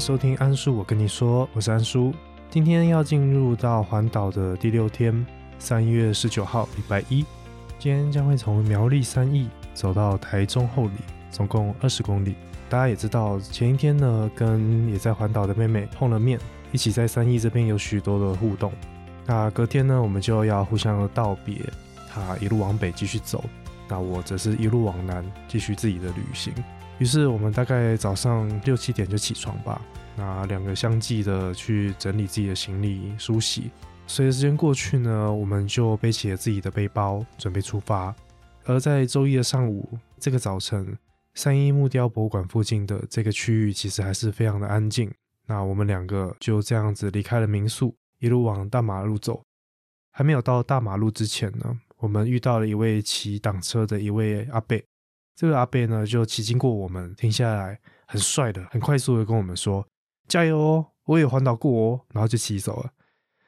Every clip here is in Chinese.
收听安叔，我跟你说，我是安叔。今天要进入到环岛的第六天，三月十九号，礼拜一。今天将会从苗栗三义走到台中后里，总共二十公里。大家也知道，前一天呢，跟也在环岛的妹妹碰了面，一起在三义这边有许多的互动。那隔天呢，我们就要互相道别，她一路往北继续走，那我则是一路往南继续自己的旅行。于是我们大概早上六七点就起床吧，那两个相继的去整理自己的行李、梳洗。随着时间过去呢，我们就背起了自己的背包，准备出发。而在周一的上午，这个早晨，三一木雕博物馆附近的这个区域其实还是非常的安静。那我们两个就这样子离开了民宿，一路往大马路走。还没有到大马路之前呢，我们遇到了一位骑挡车的一位阿伯。这个阿贝呢，就骑经过我们，停下来，很帅的，很快速的跟我们说：“加油哦，我也环岛过哦。”然后就骑走了。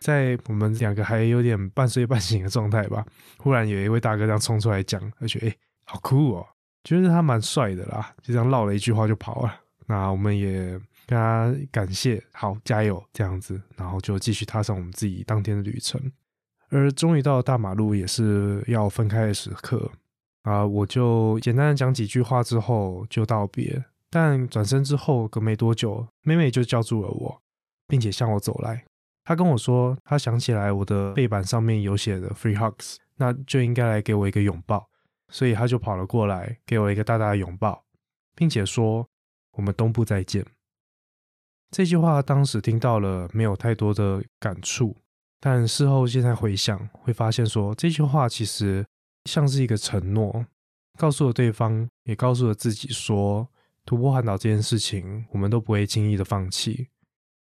在我们两个还有点半睡半醒的状态吧，忽然有一位大哥这样冲出来讲，而且哎，好酷哦，觉得他蛮帅的啦，就这样唠了一句话就跑了。那我们也跟他感谢，好加油这样子，然后就继续踏上我们自己当天的旅程。而终于到了大马路，也是要分开的时刻。啊，我就简单的讲几句话之后就道别，但转身之后隔没多久，妹妹就叫住了我，并且向我走来。她跟我说，她想起来我的背板上面有写的 “free hugs”，那就应该来给我一个拥抱，所以她就跑了过来，给我一个大大的拥抱，并且说：“我们东部再见。”这句话当时听到了，没有太多的感触，但事后现在回想，会发现说这句话其实。像是一个承诺，告诉了对方，也告诉了自己，说突破环岛这件事情，我们都不会轻易的放弃。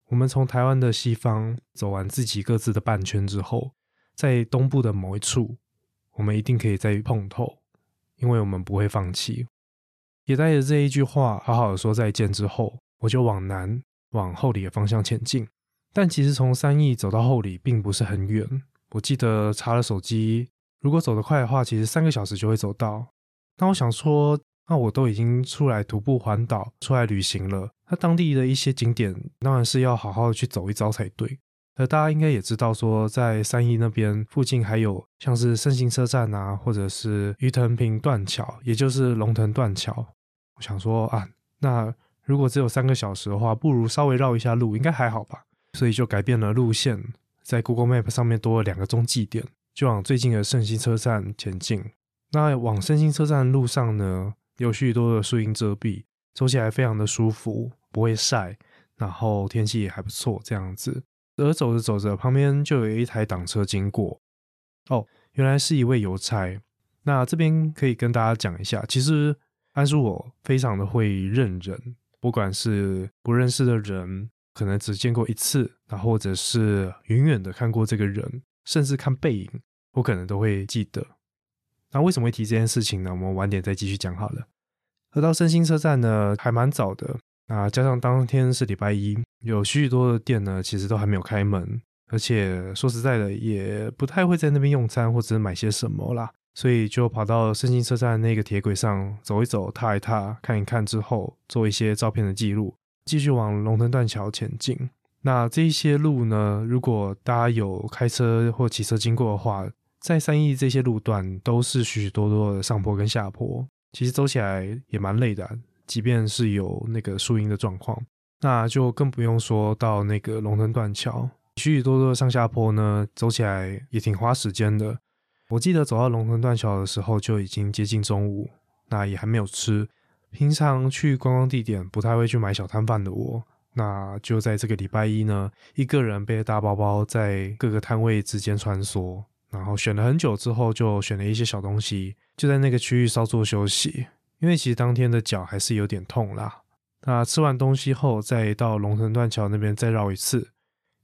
我们从台湾的西方走完自己各自的半圈之后，在东部的某一处，我们一定可以再碰头，因为我们不会放弃。也带着这一句话，好好的说再见之后，我就往南往后里的方向前进。但其实从三义走到后里并不是很远，我记得查了手机。如果走得快的话，其实三个小时就会走到。那我想说，那我都已经出来徒步环岛、出来旅行了，那当地的一些景点当然是要好好的去走一遭才对。而大家应该也知道，说在三义那边附近还有像是圣心车站啊，或者是鱼藤坪断桥，也就是龙腾断桥。我想说啊，那如果只有三个小时的话，不如稍微绕一下路，应该还好吧。所以就改变了路线，在 Google Map 上面多了两个中继点。就往最近的圣心车站前进。那往圣心车站路上呢，有许多的树荫遮蔽，走起来非常的舒服，不会晒，然后天气也还不错，这样子。而走着走着，旁边就有一台挡车经过。哦，原来是一位邮差。那这边可以跟大家讲一下，其实安叔我非常的会认人，不管是不认识的人，可能只见过一次，那或者是远远的看过这个人，甚至看背影。我可能都会记得。那为什么会提这件事情呢？我们晚点再继续讲好了。而到圣心车站呢，还蛮早的。那加上当天是礼拜一，有许许多的店呢，其实都还没有开门。而且说实在的，也不太会在那边用餐或者买些什么啦。所以就跑到圣心车站那个铁轨上走一走、踏一踏、看一看之后，做一些照片的记录，继续往龙腾断桥前进。那这一些路呢，如果大家有开车或骑车经过的话，在三义这些路段都是许许多多的上坡跟下坡，其实走起来也蛮累的。即便是有那个树荫的状况，那就更不用说到那个龙腾断桥，许许多多的上下坡呢，走起来也挺花时间的。我记得走到龙腾断桥的时候就已经接近中午，那也还没有吃。平常去观光地点不太会去买小摊贩的我，那就在这个礼拜一呢，一个人背着大包包在各个摊位之间穿梭。然后选了很久之后，就选了一些小东西，就在那个区域稍作休息。因为其实当天的脚还是有点痛啦。那吃完东西后，再到龙腾断桥那边再绕一次，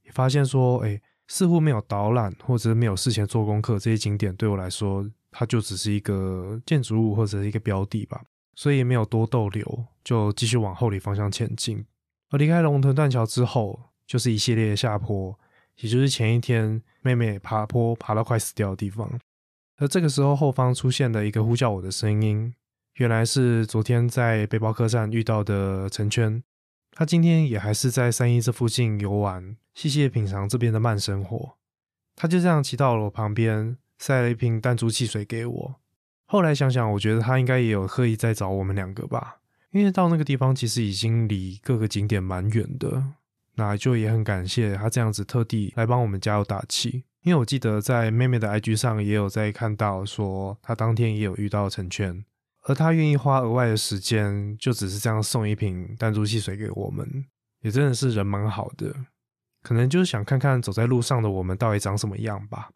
也发现说，哎，似乎没有导览或者是没有事前做功课，这些景点对我来说，它就只是一个建筑物或者是一个标的吧，所以也没有多逗留，就继续往后里方向前进。而离开龙腾断桥之后，就是一系列的下坡。也就是前一天，妹妹爬坡爬到快死掉的地方。而这个时候，后方出现了一个呼叫我的声音，原来是昨天在背包客栈遇到的陈圈。他今天也还是在三一这附近游玩，细细品尝这边的慢生活。他就这样骑到了我旁边，塞了一瓶弹珠汽水给我。后来想想，我觉得他应该也有刻意在找我们两个吧，因为到那个地方其实已经离各个景点蛮远的。那就也很感谢他这样子特地来帮我们加油打气。因为我记得在妹妹的 IG 上也有在看到说，她当天也有遇到成圈，而他愿意花额外的时间，就只是这样送一瓶弹珠汽水给我们，也真的是人蛮好的。可能就是想看看走在路上的我们到底长什么样吧。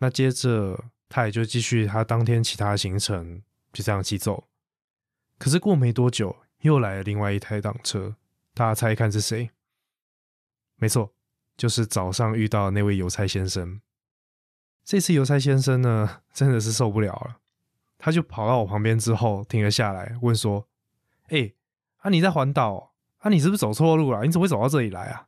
那接着他也就继续他当天其他行程，就这样骑走。可是过没多久，又来了另外一台挡车，大家猜一看是谁？没错，就是早上遇到那位邮差先生。这次邮差先生呢，真的是受不了了，他就跑到我旁边之后停了下来，问说：“哎，啊你在环岛？啊你是不是走错路了？你怎么会走到这里来啊？”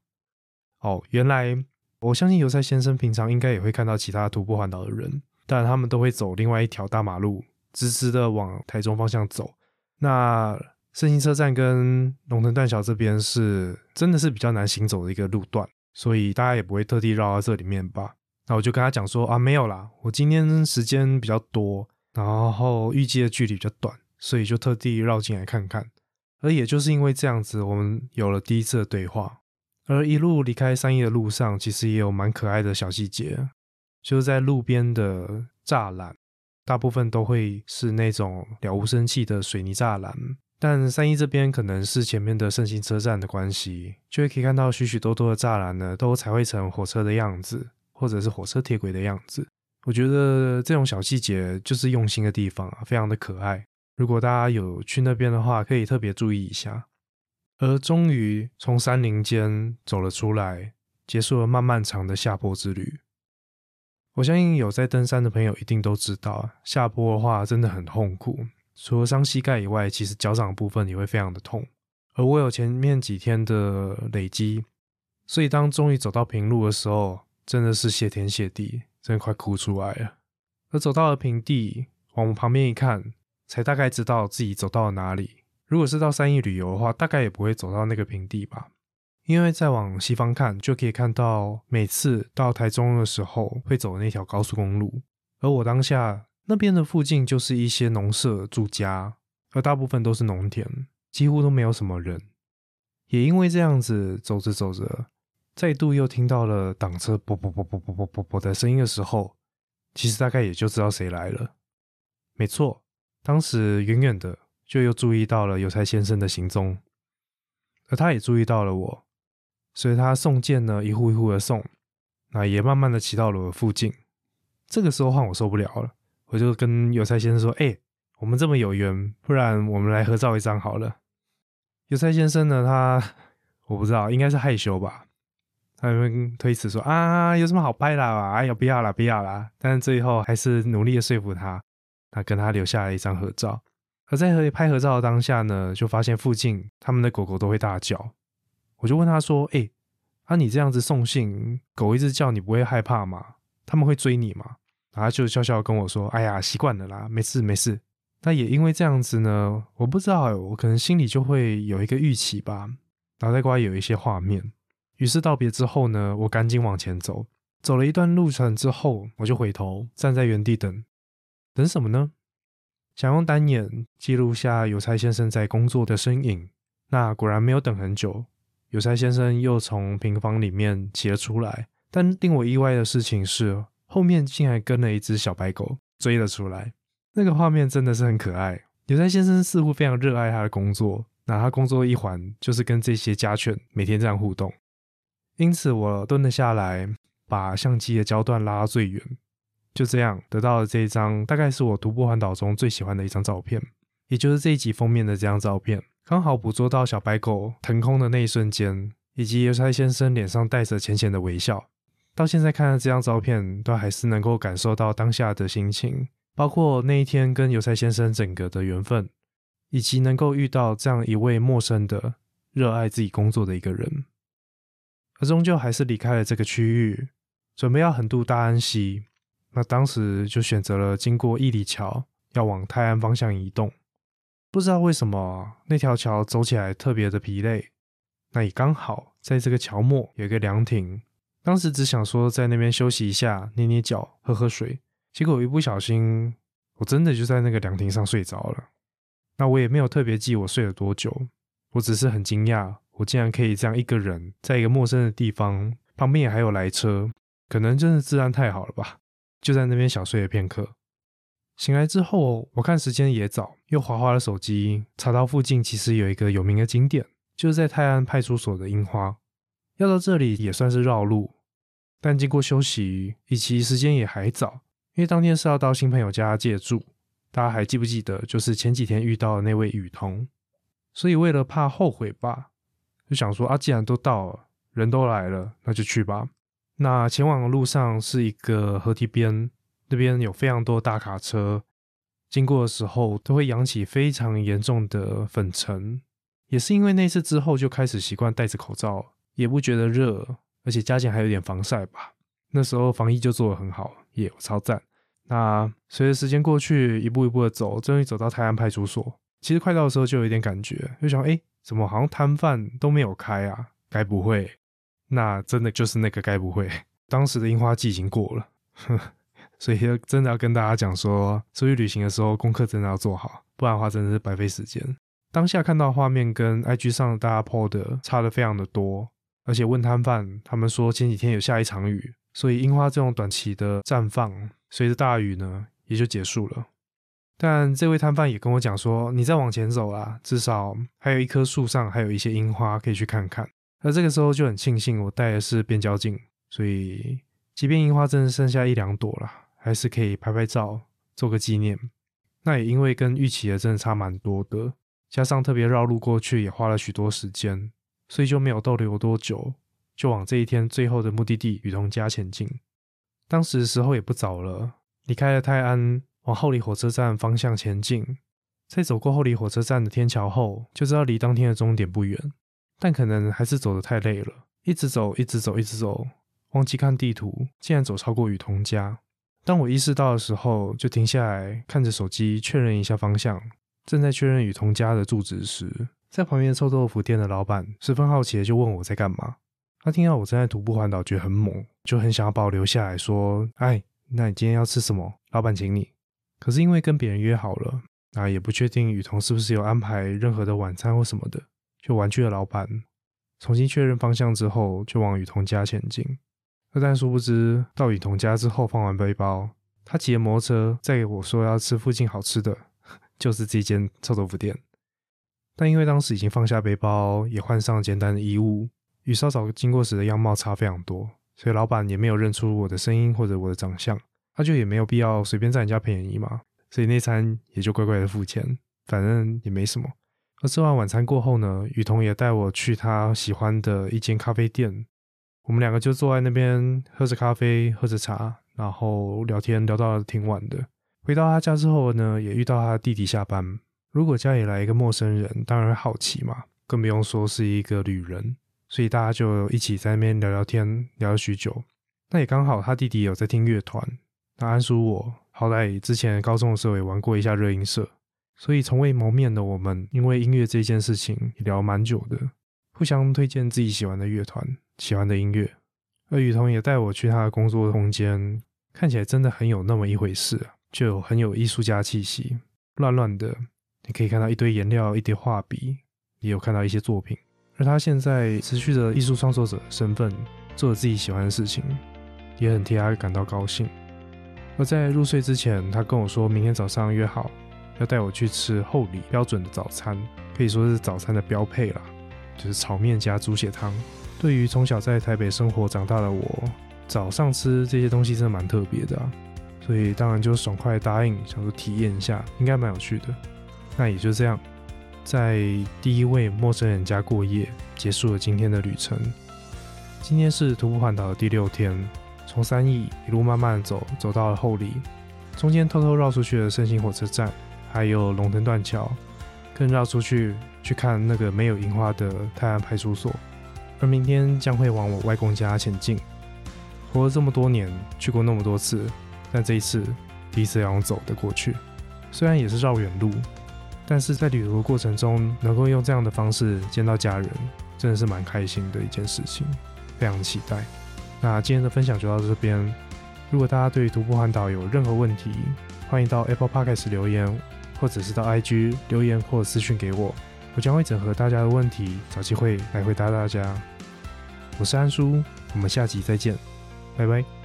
哦，原来我相信邮差先生平常应该也会看到其他徒步环岛的人，但他们都会走另外一条大马路，直直的往台中方向走。那圣心车站跟龙腾断桥这边是真的是比较难行走的一个路段，所以大家也不会特地绕到这里面吧。那我就跟他讲说啊，没有啦，我今天时间比较多，然后预计的距离比较短，所以就特地绕进来看看。而也就是因为这样子，我们有了第一次的对话。而一路离开三义的路上，其实也有蛮可爱的小细节，就是在路边的栅栏，大部分都会是那种了无生气的水泥栅栏。但三一这边可能是前面的圣心车站的关系，就会可以看到许许多多的栅栏呢，都彩绘成火车的样子，或者是火车铁轨的样子。我觉得这种小细节就是用心的地方啊，非常的可爱。如果大家有去那边的话，可以特别注意一下。而终于从山林间走了出来，结束了漫漫长的下坡之旅。我相信有在登山的朋友一定都知道，下坡的话真的很痛苦，除了伤膝盖以外，其实脚掌部分也会非常的痛。而我有前面几天的累积，所以当终于走到平路的时候，真的是谢天谢地，真的快哭出来了。而走到了平地，往旁边一看，才大概知道自己走到了哪里。如果是到三义旅游的话，大概也不会走到那个平地吧，因为再往西方看，就可以看到每次到台中的时候会走的那条高速公路。而我当下那边的附近就是一些农舍住家，而大部分都是农田，几乎都没有什么人。也因为这样子，走着走着，再度又听到了挡车啵啵啵啵啵啵啵啵的声音的时候，其实大概也就知道谁来了。没错，当时远远的。就又注意到了有才先生的行踪，而他也注意到了我，所以他送件呢一户一户的送，那也慢慢的骑到了我附近。这个时候换我受不了了，我就跟邮差先生说：“哎，我们这么有缘，不然我们来合照一张好了。”邮差先生呢，他我不知道，应该是害羞吧，他们推辞说：“啊，有什么好拍的啊？哎呀，不要了，不要了。”但是最后还是努力的说服他，他跟他留下了一张合照。而在和拍合照的当下呢，就发现附近他们的狗狗都会大叫。我就问他说：“哎，啊你这样子送信，狗一直叫，你不会害怕吗？他们会追你吗？”然后就笑笑跟我说：“哎呀，习惯了啦，没事没事。”那也因为这样子呢，我不知道，我可能心里就会有一个预期吧，脑袋瓜有一些画面。于是道别之后呢，我赶紧往前走。走了一段路程之后，我就回头站在原地等，等什么呢？想用单眼记录下邮差先生在工作的身影，那果然没有等很久，邮差先生又从平房里面骑了出来。但令我意外的事情是，后面竟然跟了一只小白狗追了出来。那个画面真的是很可爱。邮差先生似乎非常热爱他的工作，那他工作一环就是跟这些家犬每天这样互动。因此，我蹲了下来，把相机的焦段拉到最远。就这样得到了这一张，大概是我徒步环岛中最喜欢的一张照片，也就是这一集封面的这张照片，刚好捕捉到小白狗腾空的那一瞬间，以及邮差先生脸上带着浅浅的微笑。到现在看这张照片，都还是能够感受到当下的心情，包括那一天跟邮差先生整个的缘分，以及能够遇到这样一位陌生的、热爱自己工作的一个人，而终究还是离开了这个区域，准备要横渡大安溪。那当时就选择了经过义里桥，要往泰安方向移动。不知道为什么那条桥走起来特别的疲累，那也刚好在这个桥末有一个凉亭，当时只想说在那边休息一下，捏捏脚，喝喝水，结果一不小心，我真的就在那个凉亭上睡着了。那我也没有特别记我睡了多久，我只是很惊讶，我竟然可以这样一个人在一个陌生的地方，旁边也还有来车，可能真的治安太好了吧，就在那边小睡了片刻。醒来之后，我看时间也早，又滑滑了手机，查到附近其实有一个有名的景点。就是在泰安派出所的樱花，要到这里也算是绕路，但经过休息以及时间也还早，因为当天是要到新朋友家借住。大家还记不记得，就是前几天遇到的那位雨桐？所以为了怕后悔吧，就想说啊，既然都到了，人都来了，那就去吧。那前往的路上是一个河堤边，那边有非常多大卡车，经过的时候都会扬起非常严重的粉尘。也是因为那次之后就开始习惯戴着口罩，也不觉得热，而且加减还有点防晒吧。那时候防疫就做得很好，也超赞。那随着时间过去，一步一步的走，终于走到泰安派出所。其实快到的时候就有一点感觉，就想哎，怎么好像摊贩都没有开啊？该不会？那真的就是那个该不会？当时的樱花季已经过了，所以真的要跟大家讲说，出去旅行的时候功课真的要做好，不然的话真的是白费时间。当下看到画面跟 IG 上大家 PO 的差的非常的多，而且问摊贩，他们说前几天有下一场雨，所以樱花这种短期的绽放，随着大雨呢也就结束了。但这位摊贩也跟我讲说，你再往前走啊，至少还有一棵树上还有一些樱花可以去看看。而这个时候就很庆幸我带的是变焦镜，所以即便樱花真的剩下一两朵了，还是可以拍拍照做个纪念。那也因为跟预期的真的差蛮多的。加上特别绕路过去，也花了许多时间，所以就没有逗留多久，就往这一天最后的目的地雨桐家前进。当时时候也不早了，离开了泰安，往后里火车站方向前进。在走过后里火车站的天桥后，就知道离当天的终点不远，但可能还是走得太累了，一直走，一直走，一直走，忘记看地图，竟然走超过雨桐家。当我意识到的时候，就停下来看着手机，确认一下方向。正在确认雨桐家的住址时，在旁边臭豆腐店的老板十分好奇的就问我在干嘛。他听到我正在徒步环岛，觉得很猛，就很想要把我留下来说：“哎，那你今天要吃什么？老板请你。”可是因为跟别人约好了，那也不确定雨桐是不是有安排任何的晚餐或什么的，就婉拒了老板。重新确认方向之后，就往雨桐家前进。但殊不知，到雨桐家之后，放完背包，他骑着摩托车再给我说要吃附近好吃的。就是这间臭豆腐店，但因为当时已经放下背包，也换上简单的衣物，与稍早经过时的样貌差非常多，所以老板也没有认出我的声音或者我的长相，他就也没有必要随便占人家便宜嘛，所以那餐也就乖乖的付钱，反正也没什么。而吃完晚餐过后呢，雨桐也带我去他喜欢的一间咖啡店，我们两个就坐在那边喝着咖啡，喝着茶，然后聊天聊到挺晚的。回到他家之后呢，也遇到他弟弟下班。如果家里来一个陌生人，当然会好奇嘛，更不用说是一个旅人。所以大家就一起在那边聊聊天，聊了许久。那也刚好他弟弟有在听乐团。那安叔我好歹之前高中的时候也玩过一下热音社，所以从未谋面的我们，因为音乐这件事情聊蛮久的，互相推荐自己喜欢的乐团、喜欢的音乐。而雨桐也带我去他的工作空间，看起来真的很有那么一回事。就很有艺术家气息，乱乱的，你可以看到一堆颜料、一堆画笔，也有看到一些作品。而他现在持续着艺术创作者身份，做着自己喜欢的事情，也很替他感到高兴。而在入睡之前，他跟我说明天早上约好要带我去吃厚礼标准的早餐，可以说是早餐的标配啦，就是炒面加猪血汤。对于从小在台北生活长大的我，早上吃这些东西真的蛮特别的啊。所以当然就爽快答应，想说体验一下，应该蛮有趣的。那也就这样，在第一位陌生人家过夜，结束了今天的旅程。今天是徒步环岛的第六天，从三义一路慢慢走，走到了后里，中间偷偷绕出去了圣心火车站，还有龙腾断桥，更绕出去去看那个没有樱花的泰安派出所。而明天将会往我外公家前进。活了这么多年，去过那么多次。但这一次，第一次要走的过去，虽然也是绕远路，但是在旅途的过程中，能够用这样的方式见到家人，真的是蛮开心的一件事情，非常期待。那今天的分享就到这边。如果大家对徒步环岛有任何问题，欢迎到 Apple Podcast 留言，或者是到 IG 留言或私讯给我，我将会整合大家的问题，找机会来回答大家。我是安叔，我们下集再见，拜拜。